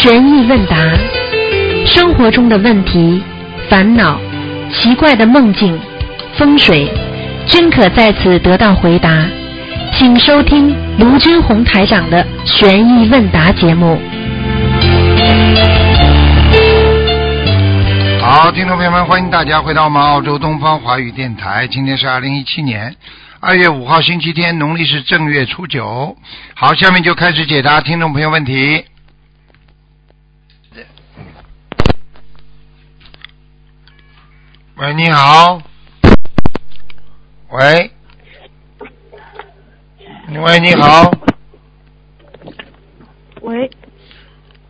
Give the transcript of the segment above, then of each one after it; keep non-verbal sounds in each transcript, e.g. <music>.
悬疑问答，生活中的问题、烦恼、奇怪的梦境、风水，均可在此得到回答。请收听卢军红台长的悬疑问答节目。好，听众朋友们，欢迎大家回到我们澳洲东方华语电台。今天是二零一七年二月五号，星期天，农历是正月初九。好，下面就开始解答听众朋友问题。喂，你好。喂。喂，你好。喂，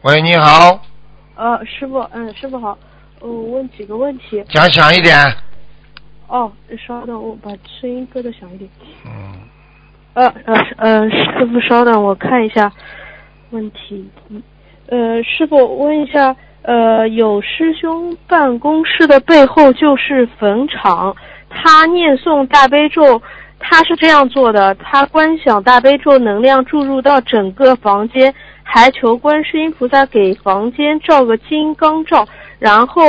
喂，你好。呃，师傅，嗯，师傅好，呃，我问几个问题。讲响一点。哦，稍等，我把声音搁的响一点。嗯。呃呃呃，师傅稍等，我看一下问题嗯。呃，师傅问一下，呃，有师兄办公室的背后就是坟场，他念诵大悲咒，他是这样做的，他观想大悲咒能量注入到整个房间，还求观世音菩萨给房间照个金刚罩，然后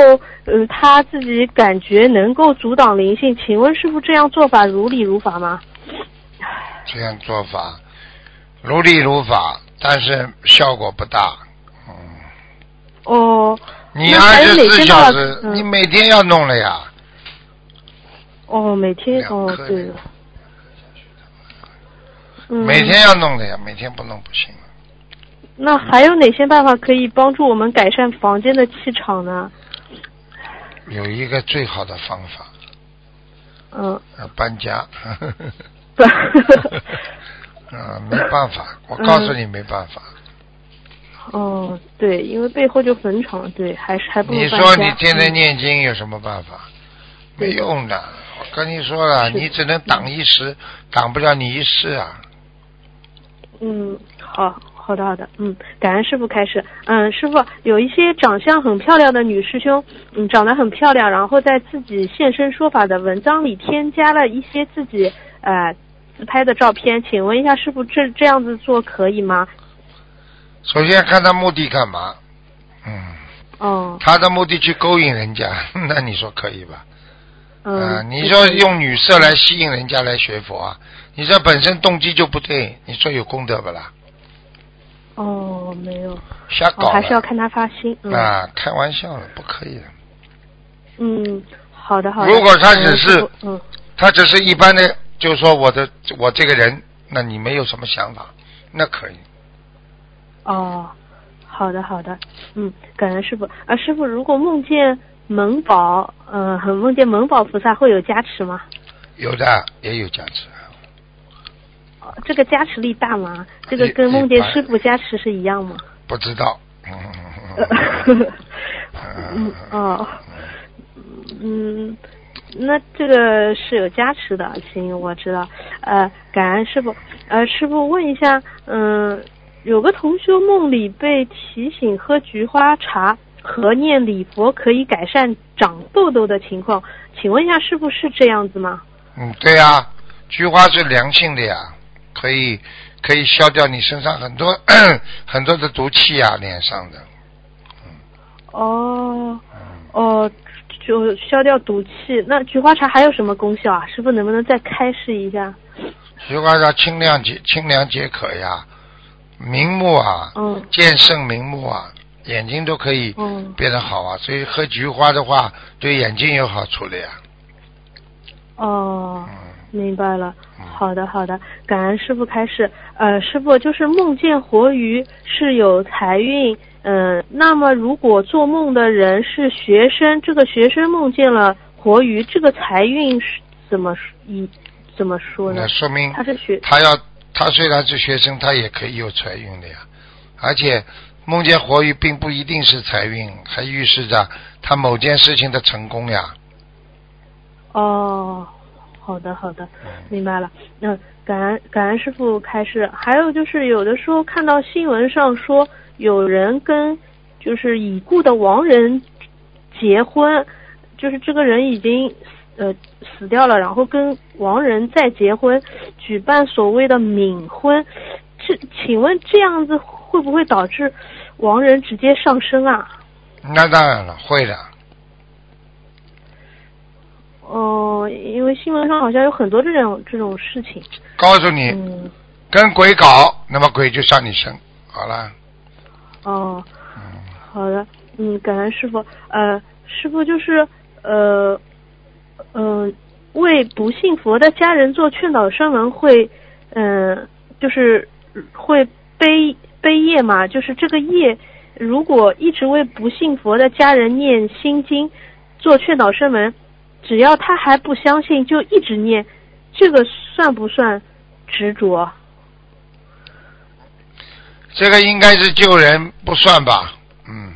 呃他自己感觉能够阻挡灵性，请问师傅这样做法如理如法吗？这样做法如理如法，但是效果不大。嗯，哦，你那还二十四有哪些办法小时，嗯你每天要弄了呀。哦，每天哦对嗯，每天要弄的呀，每天不弄不行。那还有哪些办法可以帮助我们改善房间的气场呢？有一个最好的方法，嗯，呃搬家。不，<laughs> <laughs> 啊，没办法，我告诉你没办法。哦，对，因为背后就坟场，对，还是还不如你说你天天嗯念经有什么办法？没用的，我跟你说了，你只能挡一时，挡不了你一世啊。嗯，好，好的，好的，嗯，感恩师傅开始。嗯，师傅有一些长相很漂亮的女师兄，嗯，长得很漂亮，然后在自己现身说法的文章里添加了一些自己呃自拍的照片，请问一下师傅，这这样子做可以吗？首先看他目的干嘛？嗯，哦，他的目的去勾引人家，<laughs> 那你说可以吧？嗯，啊，你说用女色来吸引人家来学佛啊？你这本身动机就不对，你说有功德不啦？哦，没有，哦，瞎搞了还是要看他发心，嗯，啊！开玩笑了，不可以的。嗯，好的，好的。如果他只嗯是嗯，他只是一般的，就是说我的我这个人，那你没有什么想法，那可以。哦，好的，好的，嗯，感恩师傅啊，师傅，如果梦见萌宝，呃，梦见萌宝菩萨会有加持吗？有的也有加持。哦这个加持力大吗？这个跟梦见师傅加持是一样吗？不知道。<laughs> 嗯嗯哦，嗯，那这个是有加持的，行，我知道。呃，感恩师傅。呃，师傅问一下，嗯、有个同学梦里被提醒喝菊花茶和念礼佛可以改善长痘痘的情况，请问一下，是不是这样子吗？嗯，对呀、菊花是良性的呀，可以可以消掉你身上很多 <clears throat> 很多的毒气呀，脸上的。哦，哦，就消掉毒气。那菊花茶还有什么功效啊？师傅能不能再开示一下？菊花茶清凉解清凉解渴呀，明目啊，嗯健肾明目啊，眼睛都可以嗯变得好啊。所以喝菊花的话，对眼睛有好处的呀。哦。嗯，明白了，嗯好的好的，感恩师傅开示。呃，师傅就是梦见活鱼是有财运，嗯、那么如果做梦的人是学生，这个学生梦见了活鱼，这个财运是怎么一怎么说呢那？说明他是学他要他虽然是学生，他也可以有财运的呀。而且梦见活鱼并不一定是财运，还预示着他某件事情的成功呀。哦，好的好的，明白了。那、感恩感恩师傅开示。还有就是有的时候看到新闻上说有人跟就是已故的亡人结婚，就是这个人已经呃死掉了，然后跟亡人再结婚，举办所谓的冥婚。这请问这样子会不会导致亡人直接上升啊？那当然了，会的。哦、因为新闻上好像有很多这种这种事情。告诉你，嗯，跟鬼搞，那么鬼就上你身。好了，哦，嗯，好的，嗯，感恩师傅。呃，师傅就是呃，嗯、为不信佛的家人做劝导声闻会，嗯、就是会背背业嘛，就是这个业，如果一直为不信佛的家人念心经，做劝导声闻，只要他还不相信，就一直念，这个算不算执着？这个应该是救人，不算吧？嗯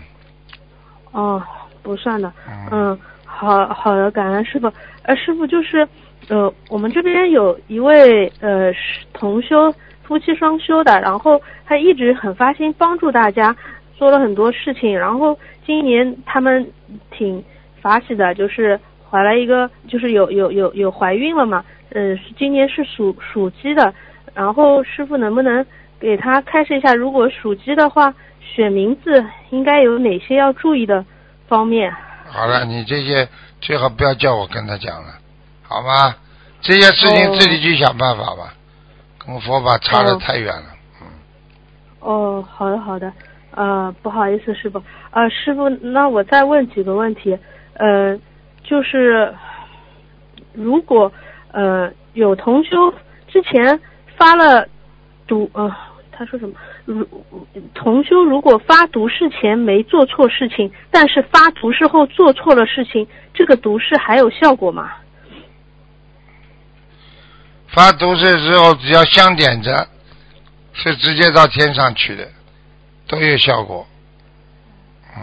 哦，不算的。嗯嗯，好好的，感恩师傅。呃，师傅就是，呃，我们这边有一位呃同修夫妻双修的，然后他一直很发心帮助大家，做了很多事情。然后今年他们挺发喜的，就是怀了一个，就是有有有有怀孕了嘛。嗯、今年是属属鸡的。然后师傅能不能给他开示一下，如果属鸡的话，选名字应该有哪些要注意的方面？好了，你这些最好不要叫我跟他讲了，好吗？这些事情哦自己去想办法吧，跟佛法差得哦太远了。嗯，哦，好的好的，呃，不好意思，师傅，呃，师傅，那我再问几个问题，呃，就是如果呃有同修之前发了赌，呃，他说什么？如同修如果发毒誓前没做错事情，但是发毒誓后做错了事情，这个毒誓还有效果吗？发毒誓之后，只要香点着，是直接到天上去的，都有效果。嗯，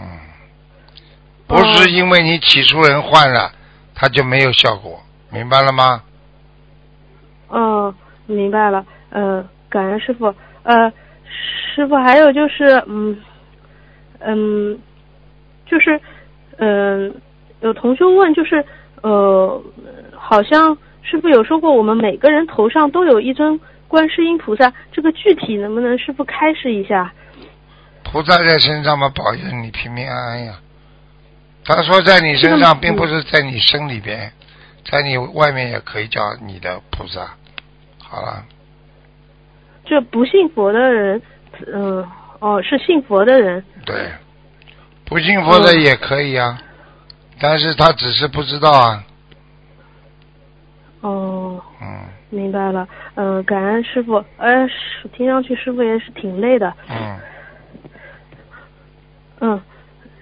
不是因为你起初人换了，它就没有效果，明白了吗？嗯，明白了。呃，感恩师傅。呃，师傅还有就是，嗯，嗯，就是，嗯、有同学问，就是，呃，好像师傅有说过，我们每个人头上都有一尊观世音菩萨，这个具体能不能师傅开示一下？菩萨在身上嘛，保佑你平平安安呀。他说在你身上，嗯并不是在你身里边，在你外面也可以叫你的菩萨。好了，这不信佛的人，嗯、哦，是信佛的人，对，不信佛的嗯也可以啊，但是他只是不知道啊。哦。嗯明白了，嗯、感恩师傅。呃，是听上去师傅也是挺累的。嗯，<laughs> 嗯，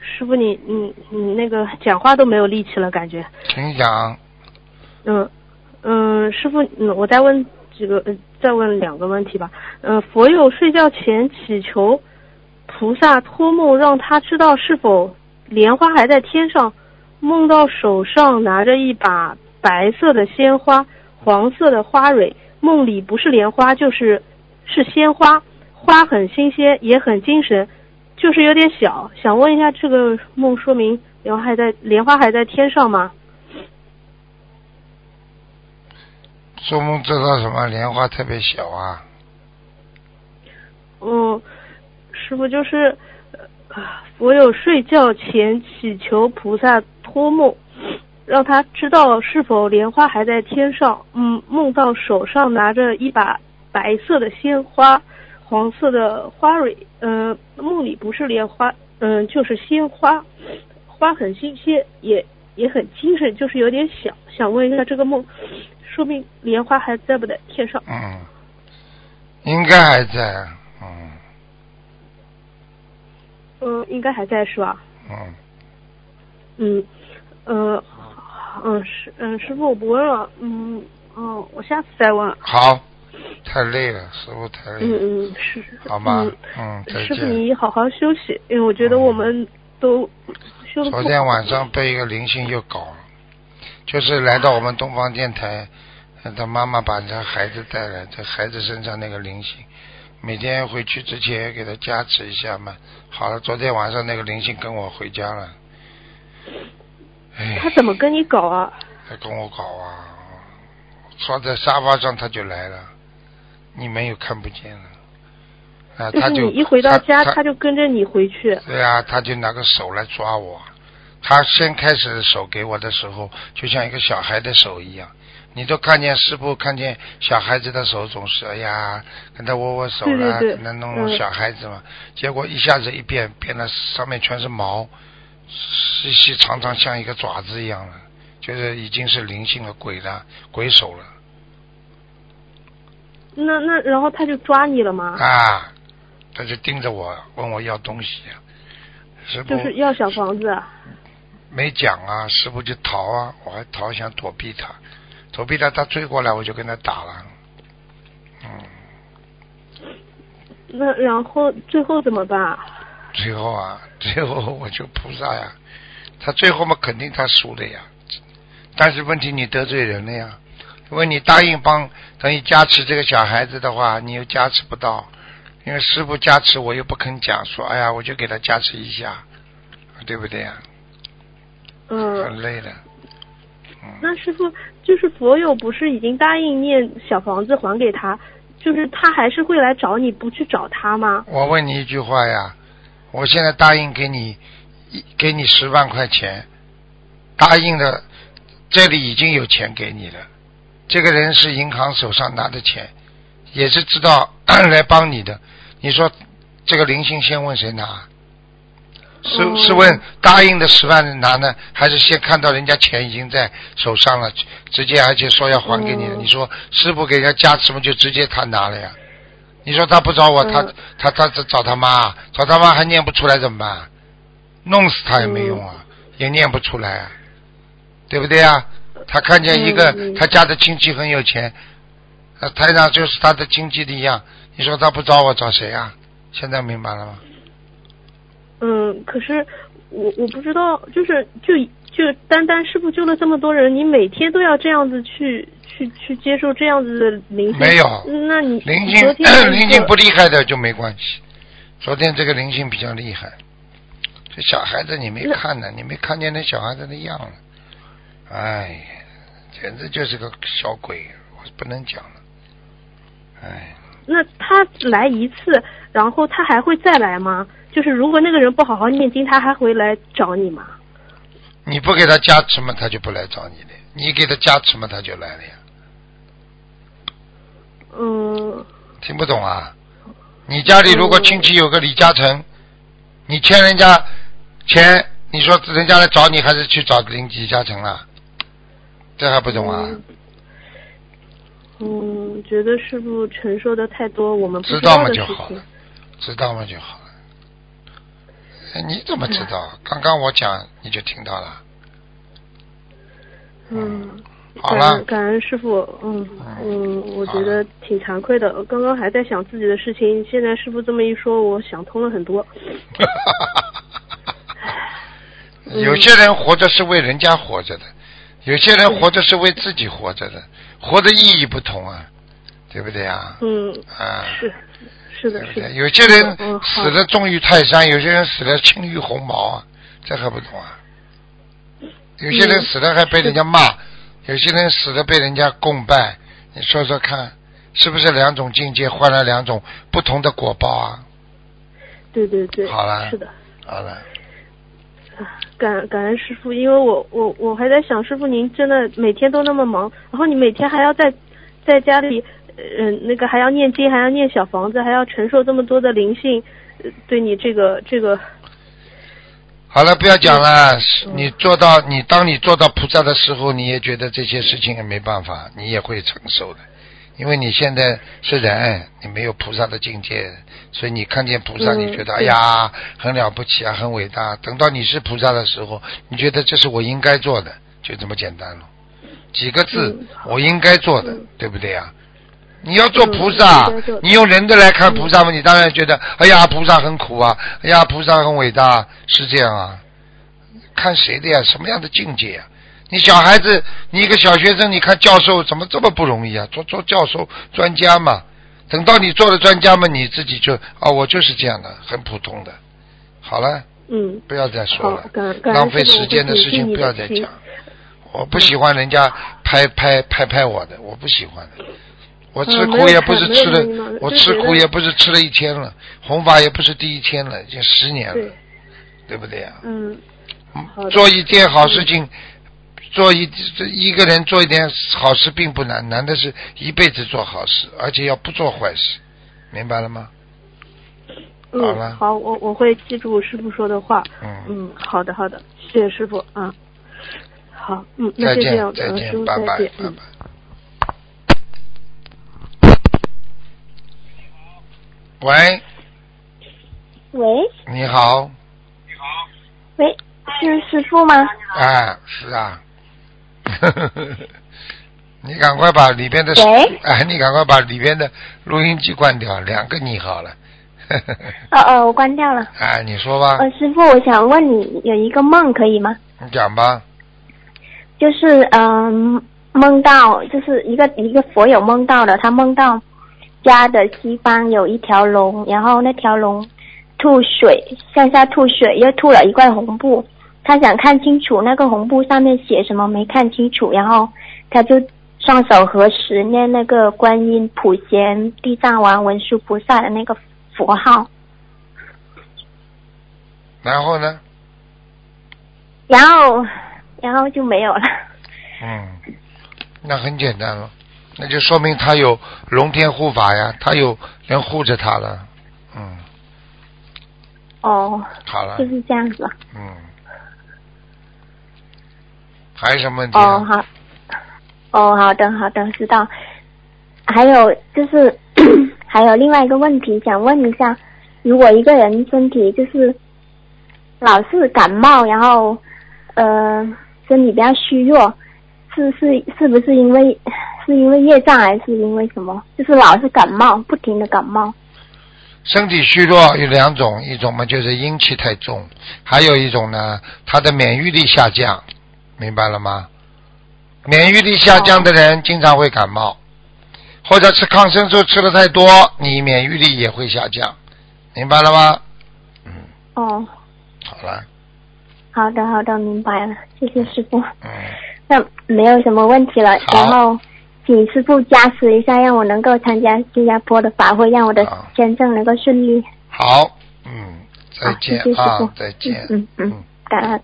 师傅你你你那个讲话都没有力气了，感觉。请讲。嗯嗯，师傅，嗯，我再问几个，呃再问两个问题吧。嗯、佛友睡觉前祈求菩萨托梦，让他知道是否莲花还在天上，梦到手上拿着一把白色的鲜花，黄色的花蕊，梦里不是莲花就是是鲜花，花很新鲜，也很精神，就是有点小。想问一下，这个梦说明莲花还在莲花还在天上吗？做梦知道什么？莲花特别小啊。嗯，师傅就是，呃，佛有睡觉前祈求菩萨托梦，让他知道是否莲花还在天上。嗯，梦到手上拿着一把白色的鲜花，黄色的花蕊。嗯、梦里不是莲花，嗯、就是鲜花，花很新鲜，也也很精神，就是有点小。想问一下，这个梦说明莲花还在不在天上？嗯，应该还在。嗯嗯，应该还在是吧？嗯，嗯，呃，嗯师嗯师傅我不问了，嗯嗯，我下次再问。好。太累了，师傅太累了。嗯嗯是。好吗嗯？嗯，师傅。你好好休息，因为我觉得我们都修的昨天晚上被一个灵性又搞了，就是来到我们东方电台，呃他妈妈把这孩子带来，这孩子身上那个灵性，每天回去之前给他加持一下嘛。好了，昨天晚上那个灵性跟我回家了，哎，他怎么跟你搞啊？他跟我搞啊，坐在沙发上他就来了，你们又看不见了，啊，就他就是你一回到家，他他就跟着你回去。对啊，他就拿个手来抓我。他先开始手给我的时候，就像一个小孩的手一样。你都看见师傅看见小孩子的手，总是哎呀，跟他握握手啦，对对对跟他弄弄嗯小孩子嘛。结果一下子一变，变得上面全是毛，细细长长像一个爪子一样了，就是已经是灵性的鬼了，鬼手了那那然后他就抓你了吗？啊！他就盯着我，问我要东西啊。师傅就是要小房子啊。没讲啊，师傅就逃啊，我还逃想躲避他，躲避他，他追过来我就跟他打了，嗯，那然后最后怎么办啊？最后啊，<laughs> 最后我就菩萨呀，他最后嘛肯定他输了呀，但是问题你得罪人了呀，因为你答应帮等于加持这个小孩子的话，你又加持不到，因为师傅加持我又不肯讲说，哎呀我就给他加持一下，对不对呀？嗯，很累的，嗯。那师傅就是佛友不是已经答应念小房子还给他，就是他还是会来找你，不去找他吗？我问你一句话呀，我现在答应给你一给你十万块钱，答应的这里已经有钱给你了，这个人是银行手上拿的钱，也是知道 <coughs> 来帮你的，你说这个灵性先问谁拿？是哦是问答应的十万人拿呢，还是先看到人家钱已经在手上了，直接而且说要还给你你说师傅给人家加持嘛，就直接他拿了呀？你说他不找我，他嗯他他他找他妈，找他妈还念不出来怎么办？弄死他也没用啊，也念不出来啊，对不对啊？他看见一个他家的亲戚很有钱，呃台长就是他的亲戚的一样，你说他不找我找谁啊？现在明白了吗？嗯，可是我我不知道，就是就就单单师傅救了这么多人，你每天都要这样子去去去接受这样子的灵性？没有那你灵你性 <clears throat> 灵性不厉害的就没关系。昨天这个灵性比较厉害，这小孩子你没看呢，你没看见那小孩子的样了，哎呀，简直就是个小鬼，我不能讲了，哎，那他来一次，然后他还会再来吗？就是如果那个人不好好念经，他还会来找你吗？你不给他加持嘛，他就不来找你了；你给他加持嘛，他就来了呀。嗯，听不懂啊？你家里如果亲戚有个李嘉诚，你欠人家钱，你说人家来找你，还是去找林李嘉诚了？这还不懂啊？嗯，觉得师傅承受的太多，我们不知道嘛道的事情就好了。，知道嘛就好了。哎你怎么知道？刚刚我讲你就听到了。嗯，好了感恩，师傅，嗯嗯，我觉得挺惭愧的。刚刚还在想自己的事情，现在师傅这么一说，我想通了很多。嗯有些人活着是为人家活着的，有些人活着是为自己活着的，活的意义不同啊，对不对啊？嗯，啊，是是的，对不对？是的。有些人死了重于泰山，有些人死了轻于鸿毛啊，这还不同啊？有些人嗯死了还被人家骂，有些人死了被人家供拜，你说说看，是不是两种境界换了两种不同的果报啊？对对对，好了是的。好了，感感恩师傅，因为我我我还在想，师傅您真的每天都那么忙，然后你每天还要在在家里，呃，那个还要念经，还要念小房子，还要承受这么多的灵性，呃对你这个这个，好了，不要讲了。嗯你做到，你当你做到菩萨的时候，你也觉得这些事情也没办法，你也会承受的。因为你现在是人，你没有菩萨的境界，所以你看见菩萨，嗯你觉得哎呀很了不起啊，很伟大。等到你是菩萨的时候，你觉得这是我应该做的，就这么简单了。几个字，嗯我应该做的，嗯对不对呀？你要做嗯菩萨，你用人的来看菩萨嘛，你当然觉得，哎呀，菩萨很苦啊，哎呀，菩萨很伟大，是这样啊。看谁的呀？什么样的境界呀？你小孩子，你一个小学生，你看教授怎么这么不容易啊？做做教授、专家嘛，等到你做了专家嘛，你自己就啊，我就是这样的，很普通的。好了，嗯，不要再说了，，浪费时间的事情不要再讲。我不喜欢人家拍拍拍拍我的，我不喜欢的。我吃苦也不是吃了，我吃苦也不是吃了一天了，弘法也不是第一天了，已经十年了对，，不对呀？嗯，做一件好事情，做一这一个人做一点好事并不难，难的是一辈子做好事，而且要不做坏事，明白了吗？好了嗯，好，我我会记住师傅说的话。嗯，嗯，好的好的，谢谢师傅。啊，好，嗯，那再见再见，嗯师傅拜拜再见。拜嗯拜。喂，喂你好，你好喂，是师傅吗？啊，是啊，<laughs> 你赶快把里边的喂哎，你赶快把里边的录音机关掉，两个你好了。<laughs> 哦哦，我关掉了。哎，你说吧，呃，师傅，我想问你有一个梦可以吗？你讲吧。就是嗯、梦到就是一个一个佛友梦到的，他梦到家的西方有一条龙，然后那条龙吐水向下吐水，又吐了一块红布，他想看清楚那个红布上面写什么，没看清楚，然后他就双手合十念那个观音、普贤、地藏王、文殊菩萨的那个佛号，然后呢？然后然后就没有了。嗯，那很简单了，那就说明他有龙天护法呀，他有人护着他了。嗯，哦，好了就，是这样子吧。嗯，还有什么问题啊？哦，好，哦，好的，好的，知道。还有就是，<clears throat> 还有另外一个问题想问一下，如果一个人身体就是老是感冒，然后呃身体比较虚弱，是是是不是因为是因为业障还是因为什么？就是老是感冒，不停的感冒。身体虚弱有两种，一种嘛就是阴气太重，还有一种呢，他的免疫力下降，明白了吗？免疫力下降的人经常会感冒，或者吃抗生素吃的太多，你免疫力也会下降，明白了吗？嗯，哦，好了，好的，好的，明白了，谢谢师傅。嗯，那没有什么问题了，然后请师傅加持一下，让我能够参加新加坡的法会，让我的签证能够顺利。好，嗯，再好，见谢谢师啊傅，，再见，嗯嗯嗯，感恩。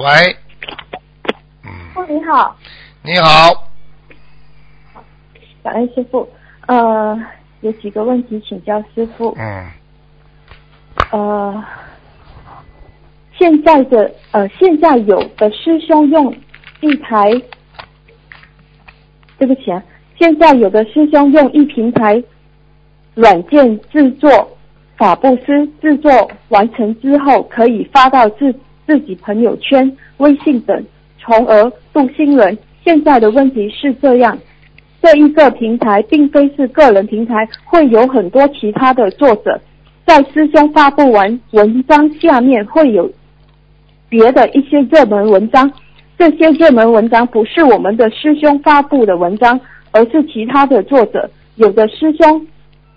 喂，嗯，哦，你好，你好，感恩师傅。呃，有几个问题请教师傅。嗯，呃，现在的呃，现在有的师兄用一台，对不起啊，现在有的师兄用一平台软件制作法布斯，制作完成之后可以发到自自己朋友圈、微信等，从而度新人。现在的问题是这样。这一个平台并非是个人平台，会有很多其他的作者。在师兄发布完文章下面会有别的一些热门文章，这些热门文章不是我们的师兄发布的文章，而是其他的作者。有的师兄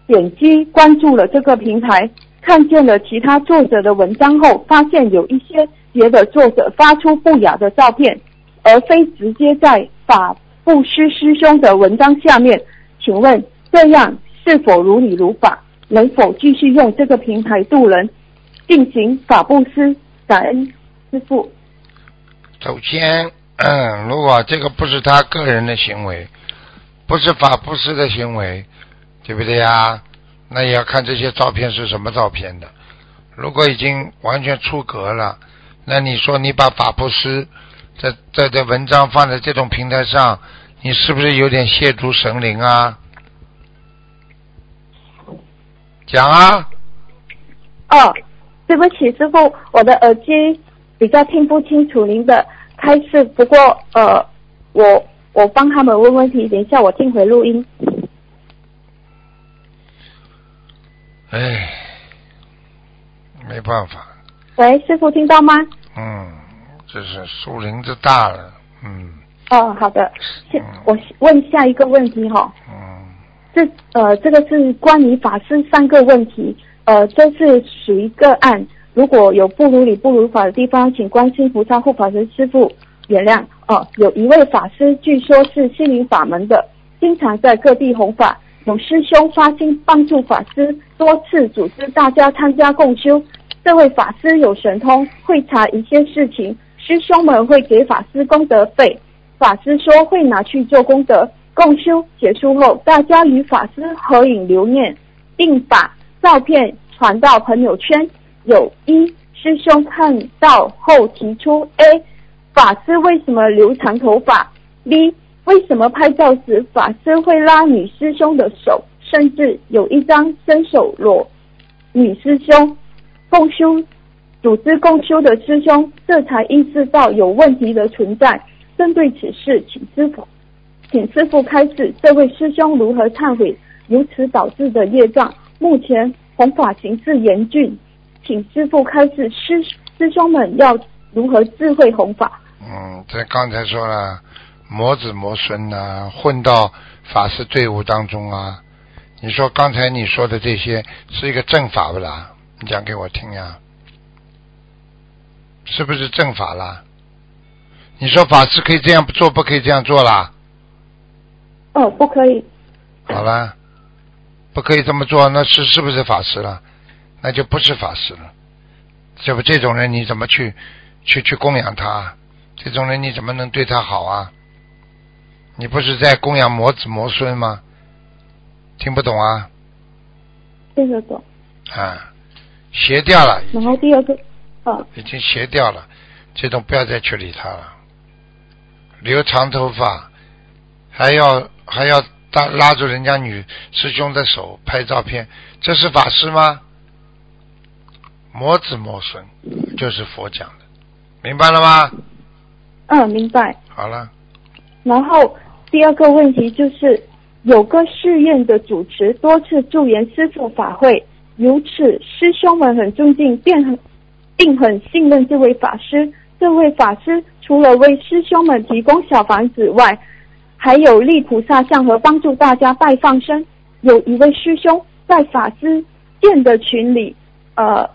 点击关注了这个平台，看见了其他作者的文章后，发现有一些别的作者发出不雅的照片，而非直接在法布施师兄的文章下面。请问这样是否如理如法？能否继续用这个平台渡人，进行法布施？感恩师傅。首先，嗯，如果这个不是他个人的行为，不是法布施的行为，对不对呀？那也要看这些照片是什么照片的。如果已经完全出格了，那你说你把法布施在在这文章放在这种平台上，你是不是有点亵渎神灵啊？讲啊，哦，对不起，师傅，我的耳机比较听不清楚您的开示，不过呃，我我帮他们问问题，等一下我听回录音。哎，没办法，喂，师傅听到吗？嗯，这是树林子大了，嗯哦，好的，现嗯我问下一个问题哈、嗯，这呃，这个是关于法师三个问题，呃，这是属于个案。如果有不如理不如法的地方，请观世菩萨护法神师傅原谅哦。有一位法师，据说是心灵法门的，经常在各地弘法。有师兄发心帮助法师，多次组织大家参加共修。这位法师有神通，会查一些事情，师兄们会给法师功德费。法师说会拿去做功德。共修结束后，大家与法师合影留念，并把照片传到朋友圈。有一师兄看到后提出：A，法师为什么留长头发？B，为什么拍照时法师会拉女师兄的手，甚至有一张伸手裸女师兄？共修组织共修的师兄这才意识到有问题的存在。针对此事，请师傅，请师傅开示，这位师兄如何忏悔，由此导致的业障。目前弘法形势严峻。请师傅开示，师师兄们要如何智慧弘法？嗯，这刚才说了，魔子魔孙呐，混到法师队伍当中啊。你说刚才你说的这些是一个正法不啦？你讲给我听呀，是不是正法啦？你说法师可以这样做，不可以这样做啦？哦，不可以。好啦，不可以这么做，那是是不是法师了？那就不是法师了，这不这种人你怎么去去去供养他？这种人你怎么能对他好啊？你不是在供养魔子魔孙吗？听不懂啊？听得懂。啊，邪掉了。然后第二个，啊。已经斜掉了，这种不要再去理他了。留长头发，还要还要拉拉住人家女师兄的手拍照片，这是法师吗？磨子磨损就是佛讲的，明白了吗？嗯，明白。好了。然后第二个问题就是，有个寺院的主持多次助缘师父法会，如此师兄们很尊敬，便很并很信任这位法师。这位法师除了为师兄们提供小房子外，还有立菩萨像和帮助大家拜放生。有一位师兄在法师建的群里，呃。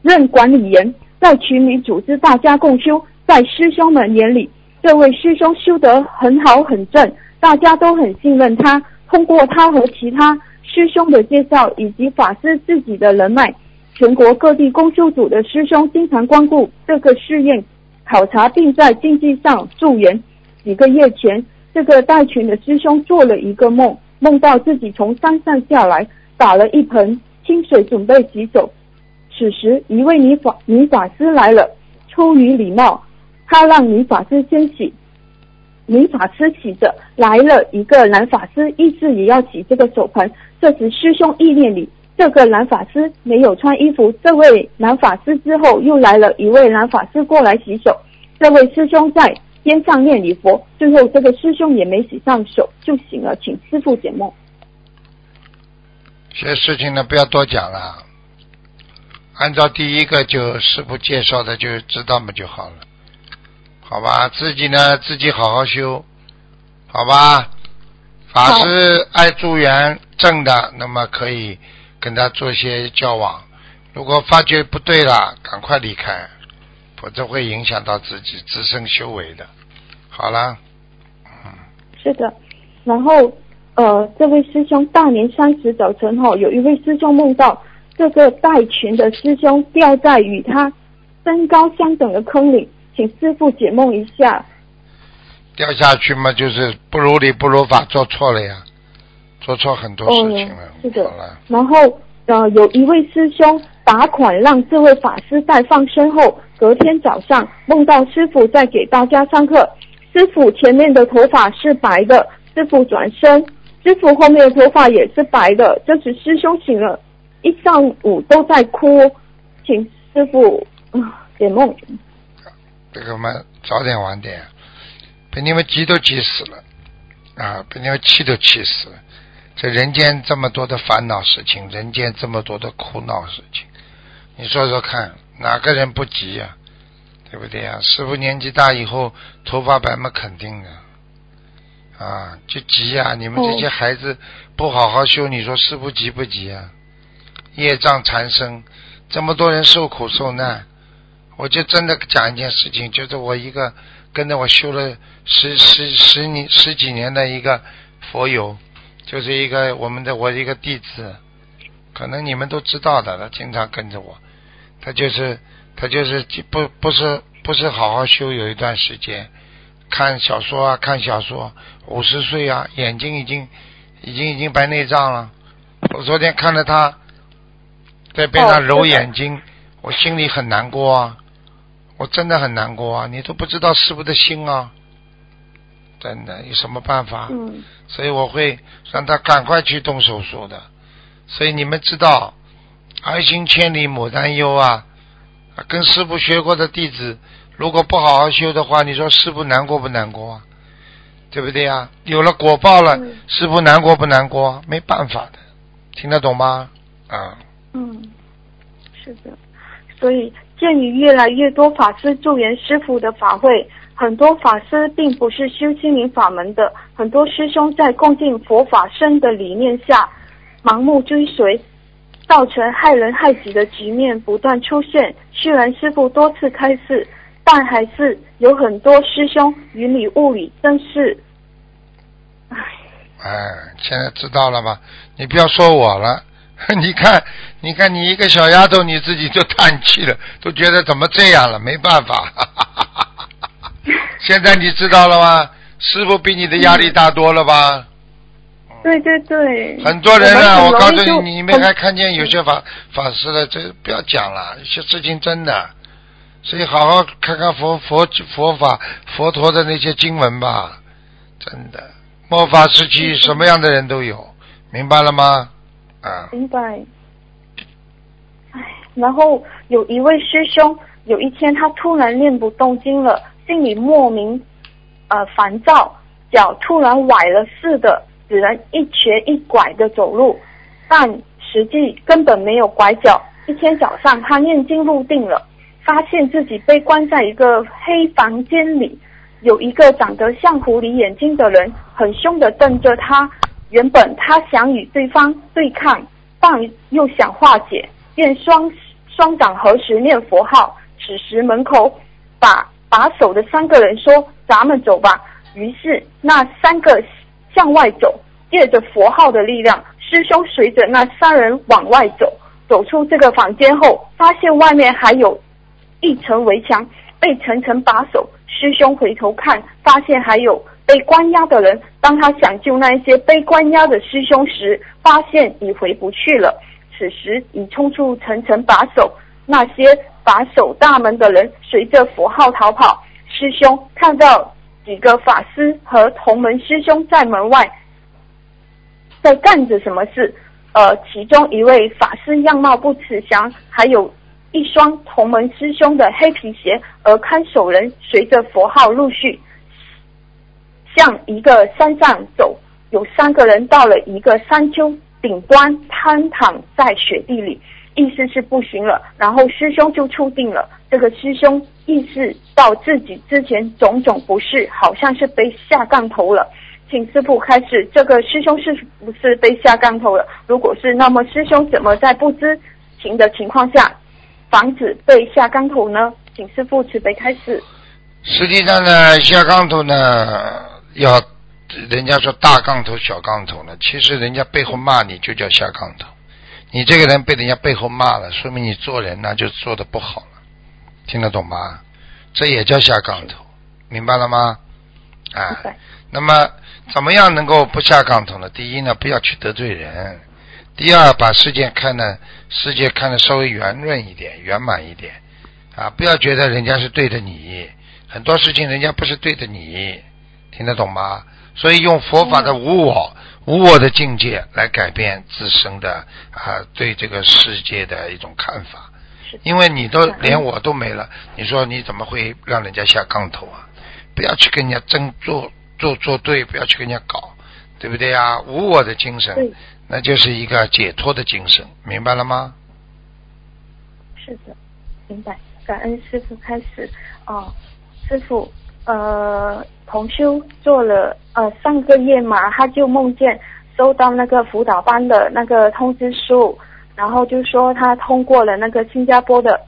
任管理员在群里组织大家共修，在师兄们眼里，这位师兄修得很好很正，大家都很信任他。通过他和其他师兄的介绍，以及法师自己的人脉，全国各地公修组的师兄经常光顾这个试验考察，并在经济上助援。几个月前，这个带群的师兄做了一个梦，梦到自己从山上下来，打了一盆清水准备洗手。此时，一位女法女法师来了。出于礼貌，他让女法师先洗。女法师洗着，来了一个男法师，意思也要洗这个手盆。这时，师兄意念里，这个男法师没有穿衣服。这位男法师之后，又来了一位男法师过来洗手。这位师兄在边上念礼佛。最后，这个师兄也没洗上手就醒了，请师傅解梦。这些事情呢，不要多讲了。按照第一个就师傅介绍的就知道嘛就好了，好吧？自己呢自己好好修，好吧？法师爱助缘正的，那么可以跟他做些交往。如果发觉不对了，赶快离开，否则会影响到自己自身修为的。好了，嗯，是的。然后呃，这位师兄大年三十早晨后，有一位师兄梦到。这个带群的师兄掉在与他身高相等的坑里，请师傅解梦一下。掉下去嘛，就是不如理不如法，做错了呀，做错很多事情了。是的。然后呃，有一位师兄打款让这位法师在放生后，隔天早上梦到师傅在给大家上课，师傅前面的头发是白的，师傅转身，师傅后面的头发也是白的。这时师兄醒了。一上午都在哭，请师傅解梦。这个嘛，早点晚点，被你们急都急死了，啊，被你们气都气死了。这人间这么多的烦恼事情，人间这么多的苦恼事情，你说说看，哪个人不急呀？对不对呀？师傅年纪大以后头发白嘛，肯定的，啊，就急呀！你们这些孩子不好好修，你说师傅急不急啊？业障缠身，这么多人受苦受难，我就真的讲一件事情，就是我一个跟着我修了十十十年十几年的一个佛友，就是一个我们的我一个弟子，可能你们都知道的，他经常跟着我，他就是他就是不不是不是好好修，有一段时间看小说啊看小说，五十岁啊眼睛已经已经已经白内障了，我昨天看着他在边上揉眼睛，我心里很难过啊。我真的很难过啊！你都不知道师傅的心啊，真的有什么办法？嗯所以我会让他赶快去动手术的。所以你们知道，儿行千里母担忧啊！跟师傅学过的弟子，如果不好好修的话，你说师傅难过不难过啊？对不对呀？有了果报了，嗯师傅难过不难过？没办法的，听得懂吗？啊，嗯，是的。所以鉴于越来越多法师助缘师傅的法会，很多法师并不是修心灵法门的，很多师兄在共进佛法僧的理念下，盲目追随，造成害人害己的局面不断出现。虽然师傅多次开示，但还是有很多师兄云里雾里，真是，唉，哎，现在知道了吧？你不要说我了，<laughs> 你看，你看，你一个小丫头，你自己就叹气了，都觉得怎么这样了？没办法，<laughs> 现在你知道了吗？师傅比你的压力大多了吧？对对对，很多人啊，我我告诉你，你们还看见有些法法师了，这不要讲了，有些事情真的，所以好好看看佛佛佛法佛陀的那些经文吧，真的，末法时期什么样的人都有，明白了吗？啊，明白。唉，然后有一位师兄，有一天他突然练不动经了，心里莫名呃烦躁，脚突然崴了似的，只能一瘸一拐的走路，但实际根本没有拐脚。一天早上，他念经入定了，发现自己被关在一个黑房间里，有一个长得像狐狸眼睛的人，很凶的瞪着他。原本他想与对方对抗，但又想化解，便双双掌合十念佛号。此时门口把把守的三个人说：“咱们走吧。”于是那三个向外走，借着佛号的力量，师兄随着那三人往外走。走出这个房间后，发现外面还有一层围墙被层层把守。师兄回头看，发现还有被关押的人。当他想救那一些被关押的师兄时，发现已回不去了。此时已冲出层层把守，那些把守大门的人随着佛号逃跑。师兄看到几个法师和同门师兄在门外在干着什么事。呃，其中一位法师样貌不慈祥，还有一双同门师兄的黑皮鞋，而看守人随着佛号陆续向一个山上走。有三个人到了一个山丘顶端，瘫躺在雪地里，意思是不行了。然后师兄就触定了，这个师兄意识到自己之前种种不适，好像是被下杠头了。请师傅开始，这个师兄是不是被下杠头了？如果是，那么师兄怎么在不知情的情况下防止被下杠头呢？请师傅慈悲开始。实际上呢，下杠头呢，要人家说大杠头、小杠头呢，其实人家背后骂你就叫下杠头。你这个人被人家背后骂了，说明你做人呢就做的不好了，听得懂吗？这也叫下杠头，明白了吗？啊，那么怎么样能够不下杠头呢？第一呢，不要去得罪人；第二，把世界看的世界看的稍微圆润一点、圆满一点啊，不要觉得人家是对着你，很多事情人家不是对着你，听得懂吗？所以用佛法的无我、无我的境界来改变自身的啊对这个世界的一种看法。是因为你都连我都没了，你说你怎么会让人家下杠头啊？不要去跟人家争做做做对，不要去跟人家搞，对不对啊？无我的精神，那就是一个解脱的精神，明白了吗？是的，明白。感恩师傅开始哦，师傅，呃，同修做了呃上个月嘛，他就梦见收到那个辅导班的那个通知书，然后就说他通过了那个新加坡的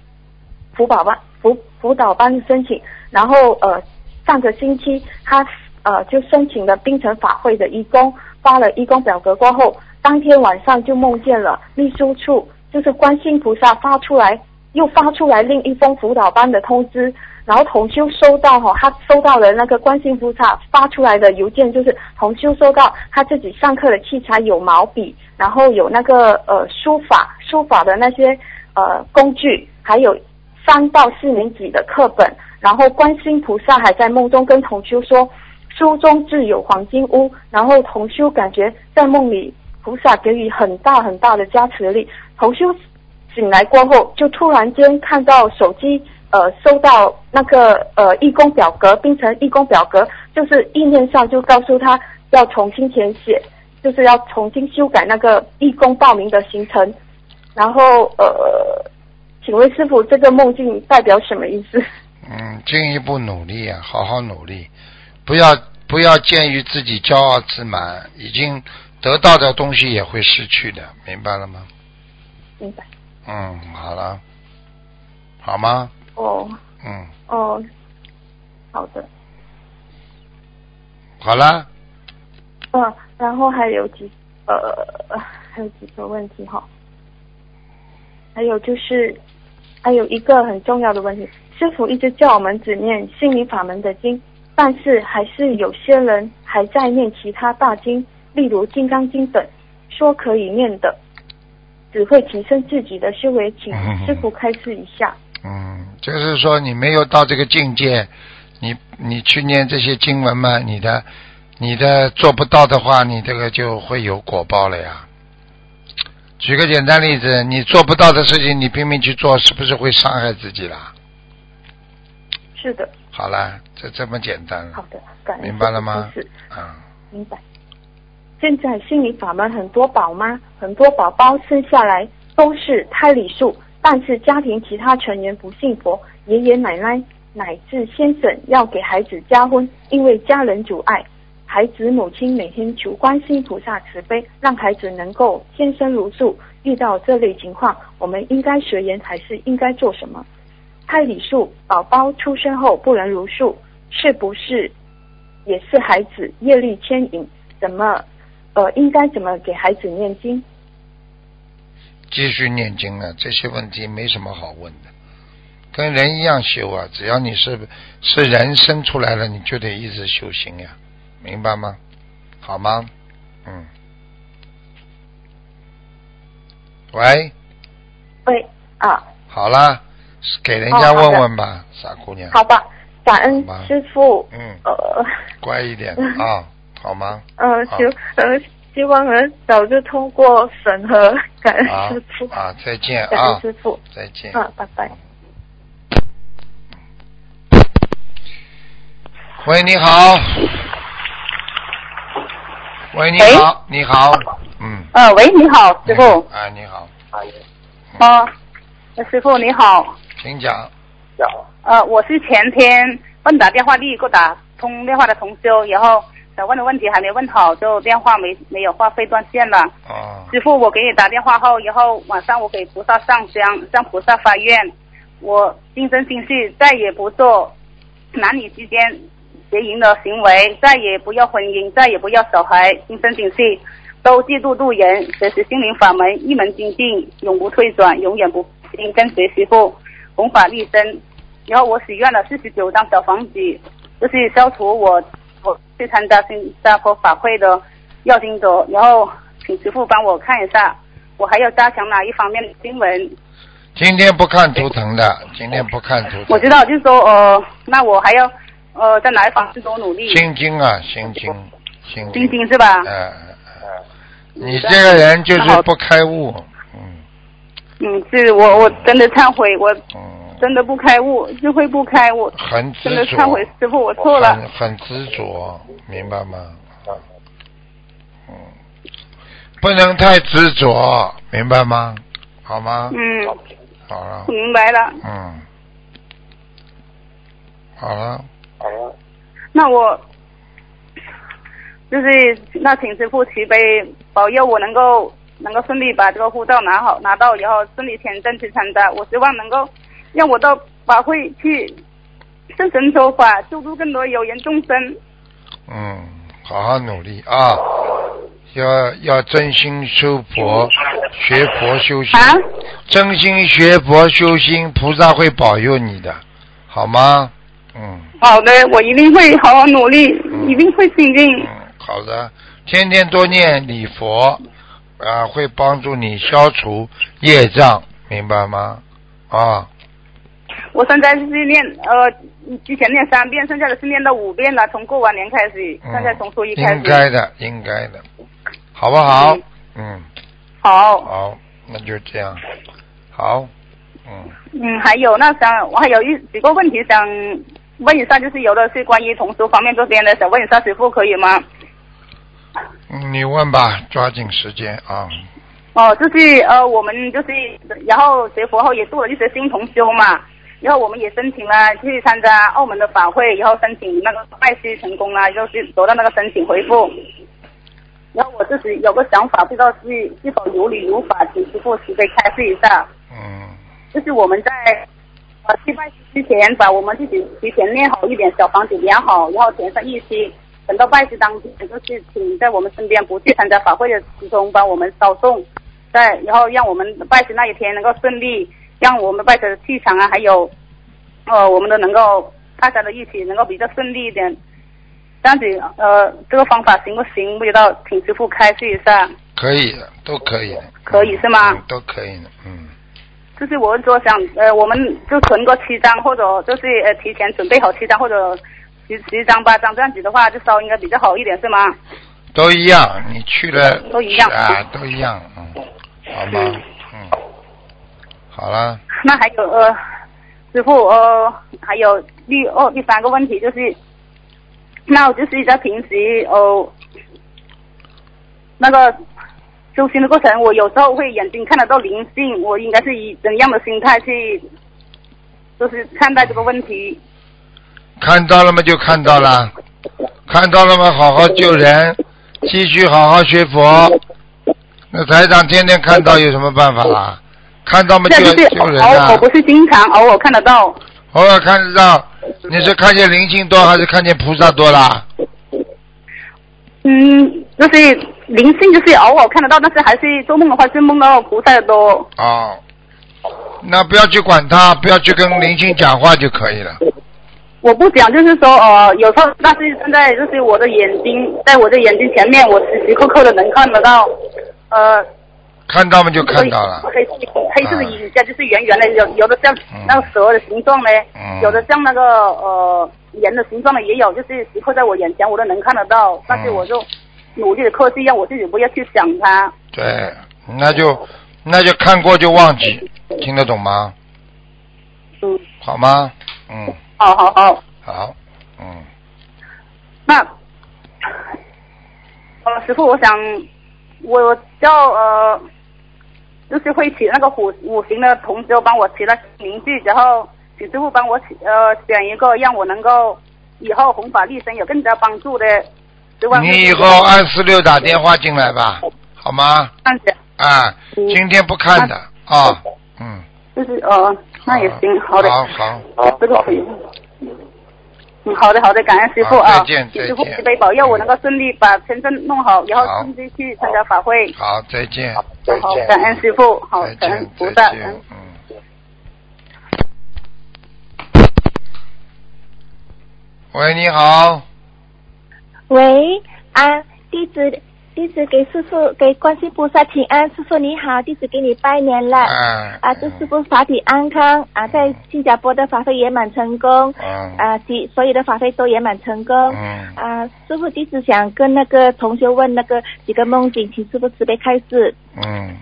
辅导班辅辅导班申请，然后呃上个星期他呃就申请了冰城法会的义工，发了义工表格过后，当天晚上就梦见了秘书处就是观世菩萨发出来，又发出来另一封辅导班的通知。然后同修收到哈，他收到了那个观世音菩萨发出来的邮件，就是同修收到他自己上课的器材有毛笔，然后有那个呃书法书法的那些呃工具，还有三到四年级的课本。然后观世音菩萨还在梦中跟同修说，书中自有黄金屋。然后同修感觉在梦里菩萨给予很大很大的加持力。同修醒来过后，就突然间看到手机。呃，收到那个呃义工表格，变成义工表格，就是意念上就告诉他要重新填写，就是要重新修改那个义工报名的行程。然后呃，请问师傅，这个梦境代表什么意思？嗯，进一步努力啊，好好努力，不要不要鉴于自己骄傲自满，已经得到的东西也会失去的，明白了吗？明白。嗯，好了，好吗？哦，嗯，哦，好的，好啦，嗯，然后还有几呃，还有几个问题哈，还有就是还有一个很重要的问题，师傅一直叫我们只念心理法门的经，但是还是有些人还在念其他大经，例如《金刚经》等，说可以念的，只会提升自己的修为，请师傅开示一下。嗯，就是说你没有到这个境界，你你去念这些经文嘛，你的你的做不到的话，你这个就会有果报了呀。举个简单例子，你做不到的事情，你拼命去做，是不是会伤害自己啦？是的。好了，就这么简单了。好的，感恩。明白了吗？是。嗯。明白。现在心理法门很多宝妈，很多宝宝生下来都是胎里素。但是家庭其他成员不信佛，爷爷奶奶乃至先生要给孩子加婚，因为家人阻碍，孩子母亲每天求观世音菩萨慈悲，让孩子能够天生如素。遇到这类情况，我们应该随缘还是应该做什么？胎里素宝宝出生后不能如数，是不是也是孩子业力牵引？怎么呃应该怎么给孩子念经？继续念经啊，这些问题没什么好问的，跟人一样修啊。只要你是是人生出来了，你就得一直修行呀，明白吗？好吗？嗯。喂。喂啊。好啦，给人家问问吧，傻姑娘。好吧，感恩师傅。嗯。呃。<laughs> 乖一点啊，好吗？嗯，行，嗯。希望能早日通过审核，<laughs> 感恩师傅啊！再见啊！感恩师傅，再见啊！拜拜。喂，你好。喂，你好，你好，嗯。呃，喂，你好，师傅。啊，你好。啊，师傅你好。请讲。呃，我是前天问打电话第一个打通电话的同修，然后。想问的问题还没问好，就电话没没有话费断线了。哦。师傅，我给你打电话后，以后晚上我给菩萨上香，向菩萨发愿，我今生今世再也不做男女之间邪淫的行为，再也不要婚姻，再也不要小孩，今生今世都戒度度人，学习心灵法门，一门精进，永不退转，永远不心跟随师傅，弘法立身。然后我许愿了四十九张小房子，就是消除我。我去参加新加坡法会的要经者，然后请师傅帮我看一下，我还要加强哪一方面的经文？今天不看图腾的，今天不看图腾。我知道，就是说，呃，那我还要呃在哪一方面多努力？心经啊，心经，心经。心经是吧？嗯嗯。你这个人就是不开悟，嗯。嗯，是我我真的忏悔我。嗯。真的不开悟，就会不开悟。很执着。真的忏悔，师傅，我错了。很很执着，明白吗？嗯。不能太执着，明白吗？好吗？嗯。好了。明白了。嗯。好了。好了。那我就是那请师傅慈悲保佑我能够能够顺利把这个护照拿好拿到以后顺利签证去参加，我希望能够。让我到法会去圣神说法，救助更多有缘众生。嗯，好好努力啊！要要真心修佛，学佛修心，啊，真心学佛修心，菩萨会保佑你的，好吗？嗯好的，我一定会好好努力，嗯一定会精进。嗯，好的，天天多念礼佛啊，会帮助你消除业障，明白吗？啊，我现在是念呃，之前念三遍，剩下的是念到五遍了，从过完年开始，嗯现在从初一开始应。该的，应该的，好不好？嗯，好，好，那就这样，好，嗯。嗯，还有那想我还有一几个问题想问一下，就是有的是关于童书方面这边的，想问一下师傅可以吗？嗯，你问吧，抓紧时间啊。哦，就是呃，我们就是然后学佛后也做了一些新同修嘛，然后我们也申请了去参加澳门的法会，然后申请那个拜师成功了，就是得到那个申请回复。然后我自己有个想法，不知道是是否有理有法，请师傅慈悲开示一下。嗯就是我们在呃去拜师之前，把我们自己提前练好一点小房子练好，然后填上日期，等到拜师当天，就是请在我们身边不去参加法会的师兄帮我们烧送，在然后让我们拜师那一天能够顺利，让我们拜师的气场啊，还有呃我们都能够大家的一起能够比较顺利一点。这样子，呃，这个方法行不行？不知道，请师傅开示一下，可以的，都可以的。可以是吗？嗯，都可以的，嗯。就是我是说想呃，我们就存个七张，或者就是呃提前准备好七张或者十十张八张这样子的话，就烧应该比较好一点，是吗？都一样，你去了都一样啊，都一样，嗯，好吗？嗯，好了，那还有呃，师傅呃，还有第二第三个问题就是，那我就是在平时哦、那个修行的过程，我有时候会眼睛看得到灵性，我应该是以怎样的心态去，就是看待这个问题？看到了吗？就看到了，看到了吗？好好救人，继续好好学佛。那台长天天看到有什么办法啦？看到吗？就就是偶啊我，！不是经常偶尔看得到。偶尔看得到，你是看见灵性多还是看见菩萨多啦？嗯，就是灵性，就是偶尔看得到，但是还是做梦的话是梦到菩萨的多。哦，那不要去管他，不要去跟灵性讲话就可以了。我不讲，就是说，呃，有时候，但是现在就是我的眼睛，在我的眼睛前面，我时时刻刻的能看得到，呃，看到吗？就看到了。黑色黑色的影像，就是圆圆的，有有的像那个蛇的形状呢，有的像那个呃人的形状的也有，就是时刻在我眼前，我都能看得到，但是我就努力的克制，让我自己不要去想它。对，那就那就看过就忘记，听得懂吗？嗯，好吗？嗯，好好好。好，嗯，那，呃，师傅，我想，我叫呃，就是会起那个五五行的同修帮我起了名句，然后请师傅帮我起呃选一个让我能够以后弘法利生有更加帮助的。你以后二四六打电话进来吧，好吗？这样子，啊，今天不看的啊，嗯，就是呃，那也行，好的，好好，这个可以。嗯，好的好的，感恩师傅啊，好再见请师傅再见。慈悲保佑我能够顺利把签证弄好，然后顺利去参加法会。好，再见，好，感恩师傅，好再，感恩见，菩萨，嗯。喂，你好，喂，啊，弟子弟子给师傅给观世菩萨请安，师傅你好，弟子给你拜年了。啊，啊，祝师傅法体安康啊，在新加坡的法会圆满成功，嗯，啊，其所有的法会都圆满成功。嗯，啊，师傅弟子想跟那个同学问那个几个梦境，请师傅慈悲开示。嗯，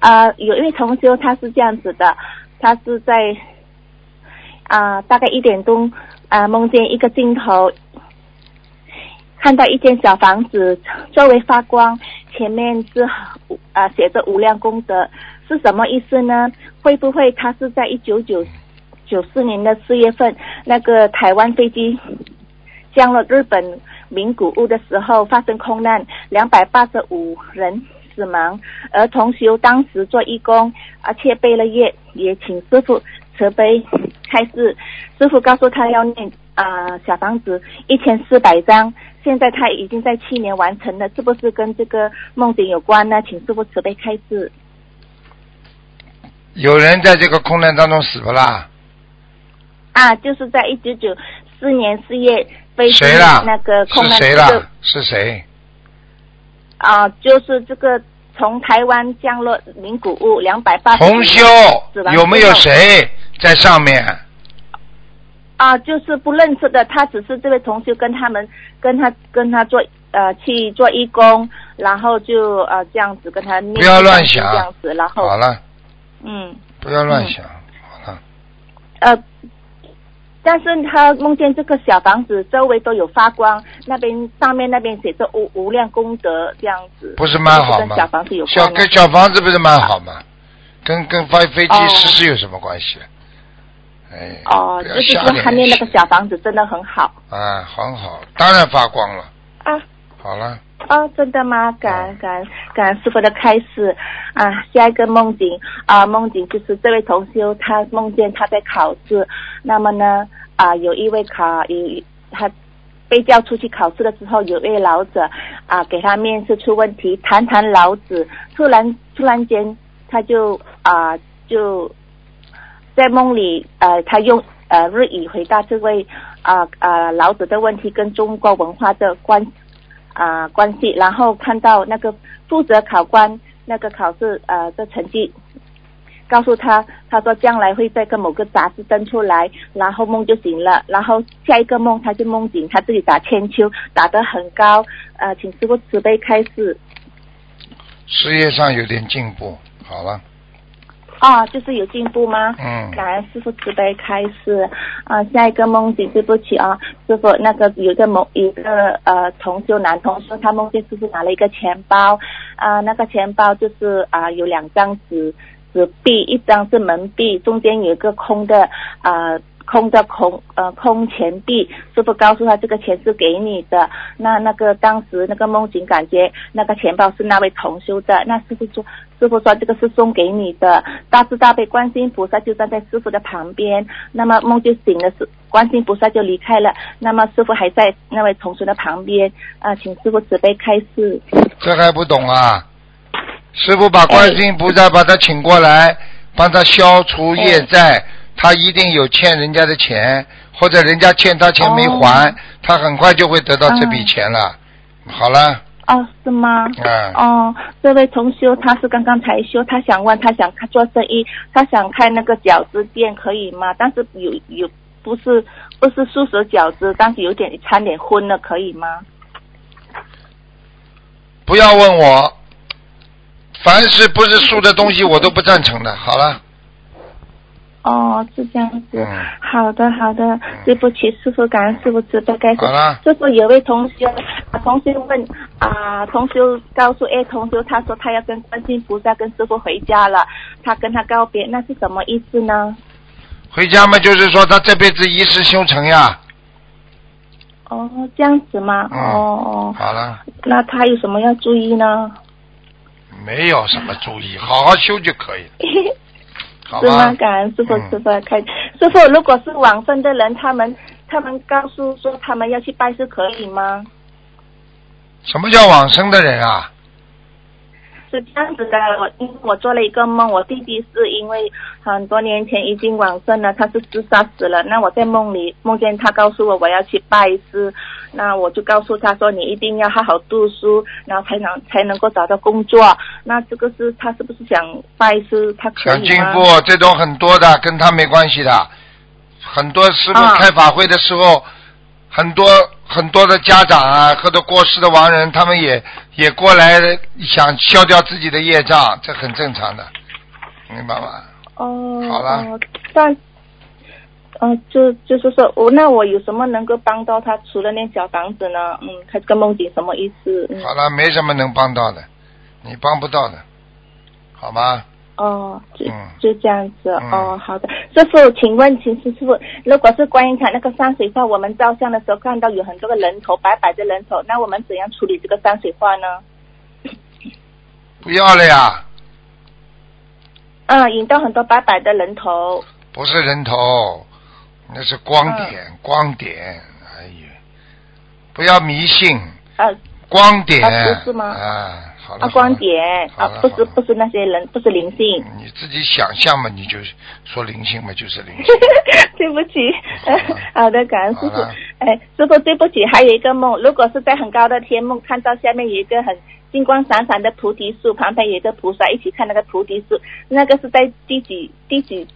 啊，有一位同修他是这样子的，他是在啊大概一点钟啊梦见一个镜头，看到一间小房子周围发光，前面是啊写着无量功德，是什么意思呢？会不会他是在一九九九四年的四月份那个台湾飞机降落日本名古屋的时候发生空难，两百八十五人死亡，而同修当时做义工，而且背了业，也请师傅慈悲开示，师傅告诉他要念啊、小房子一千四百张，现在他已经在去年完成了，是不是跟这个梦境有关呢？请师傅慈悲开示。有人在这个空难当中死不啦？啊，就是在一九九四年四月飞机谁啦？那个空是难是谁啦？是谁？啊、就是这个从台湾降落名古屋两百八十同修有没有？谁在上面？啊、就是不认识的，他只是这位同学跟他们跟他跟他做呃去做义工，然后就呃这样子跟他念不要乱想这样子，然后好了，嗯不要乱想。好了，呃。但是他梦见这个小房子周围都有发光，那边上面那边写着无无量功德这样子，不是蛮好吗跟小房子有小跟小房子不是蛮好吗？跟跟飞飞机哦失事有什么关系？哎，哦，就是说他念那个小房子真的很好啊，很好，当然发光了。啊。好了，啊，真的吗？感恩感恩感恩师傅的开始啊！下一个梦境啊，梦境就是这位同修他梦见他在考试，那么呢啊，有一位考有一他被叫出去考试的时候，有一位老者啊给他面试出问题，谈谈老子，突然突然间他就啊就在梦里呃他用呃日语回答这位啊啊老子的问题跟中国文化的关啊、关系，然后看到那个负责考官那个考试呃的成绩，告诉他，他说将来会在跟某个杂志登出来，然后梦就醒了，然后下一个梦他就梦醒他自己打千秋打得很高，呃，请师傅慈悲开示事业上有点进步。好了，啊，就是有进步吗？嗯，感恩师傅慈悲开示啊，下一个梦境，对不起啊，师傅那个有一个某，有一个呃同修男同修，他梦见师傅拿了一个钱包啊，那个钱包就是啊有两张纸纸币，一张是门币，中间有一个空的啊。空的空呃空钱币，师傅告诉他这个钱是给你的。那那个当时那个梦境感觉那个钱包是那位同修的，那师傅说师傅说这个是送给你的，大慈大悲观世音菩萨就站在师傅的旁边，那么梦就醒了，是观世音菩萨就离开了，那么师傅还在那位同修的旁边，啊、请师傅慈悲开示。这还不懂啊？师傅把观世音菩萨把他请过来，帮他消除业债。他一定有欠人家的钱，或者人家欠他钱没还，哦他很快就会得到这笔钱了。好了，哦，是吗？嗯哦，这位同修他是刚刚才修，他想问，他想开做生意，他想开那个饺子店，可以吗？但是有有不是不是素食饺子，但是有点掺点荤的，可以吗？不要问我，凡是不是素的东西我都不赞成的。好了，哦，是这样子。嗯好的，好的，对不起，师傅，感恩师傅慈悲开示好了。师傅有位同学，啊同学问啊，同学告诉 A 同学，他说他要跟观世音菩萨跟师傅回家了，他跟他告别，那是什么意思呢？回家嘛，就是说他这辈子一世修成呀。哦，这样子吗？嗯哦哦，好了，那他有什么要注意呢？没有什么注意，好好修就可以了，<laughs> 好是吗吧？？感恩师傅师傅开示。师傅，如果是往生的人，他们他们告诉说他们要去拜是可以吗？什么叫往生的人啊？是这样子的，我因为我做了一个梦，我弟弟是因为很多年前已经往生了，他是自杀死了。那我在梦里梦见他告诉我我要去拜师，那我就告诉他说你一定要好好读书，然后才能才能够找到工作。那这个是他是不是想拜师？他可以吗？想进步，这种很多的，跟他没关系的。很多师傅啊开法会的时候，很多很多的家长啊，或者过世的亡人，他们也也过来想消掉自己的业障，这很正常的，明白吗？哦，好了哦但，呃，就就是说，我那我有什么能够帮到他？除了那小房子呢？嗯，他这个梦境什么意思？嗯，好了，没什么能帮到的，你帮不到的，好吗？哦，就嗯就这样子。嗯哦，好的。师傅，请问，请师傅，如果是观音堂那个山水画，我们照相的时候看到有很多个人头，白白的人头，那我们怎样处理这个山水画呢？不要了呀，嗯，引到很多白白的人头。不是人头，那是光点，光点，哎呀，不要迷信，啊光点，啊不是吗啊，啊，光点啊，不是不是那些人，不是灵性。你自己想象嘛，你就说灵性嘛，就是灵性。<laughs> 对不起好，<laughs> 好的，感恩师傅。哎，师傅对不起，还有一个梦，如果是在很高的天梦，看到下面有一个很金光闪闪的菩提树，旁边有一个菩萨，一起看那个菩提树，那个是在第几第几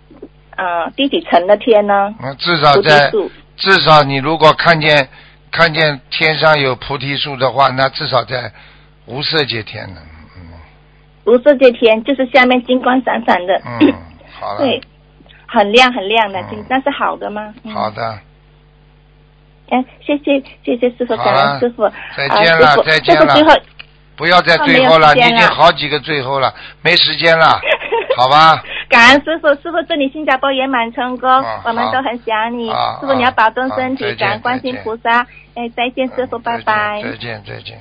呃第几层的天呢？那至少在至少你如果看见看见天上有菩提树的话，那至少在无色界天呢。嗯无色界天，就是下面金光闪闪的。嗯，<coughs> 好了，对，很亮很亮的嗯金，那是好的吗？嗯好的，哎，谢谢谢谢师傅，感恩师傅。再啊见了再见了最后不要再最后了，你已经好几个最后了，没时间了，<laughs> 好吧？感恩师傅，师傅祝你新加坡圆满成功，我们都很想你。啊师傅你要保重身体，感恩观世音菩萨。哎，再见，师傅，拜拜，再见再见。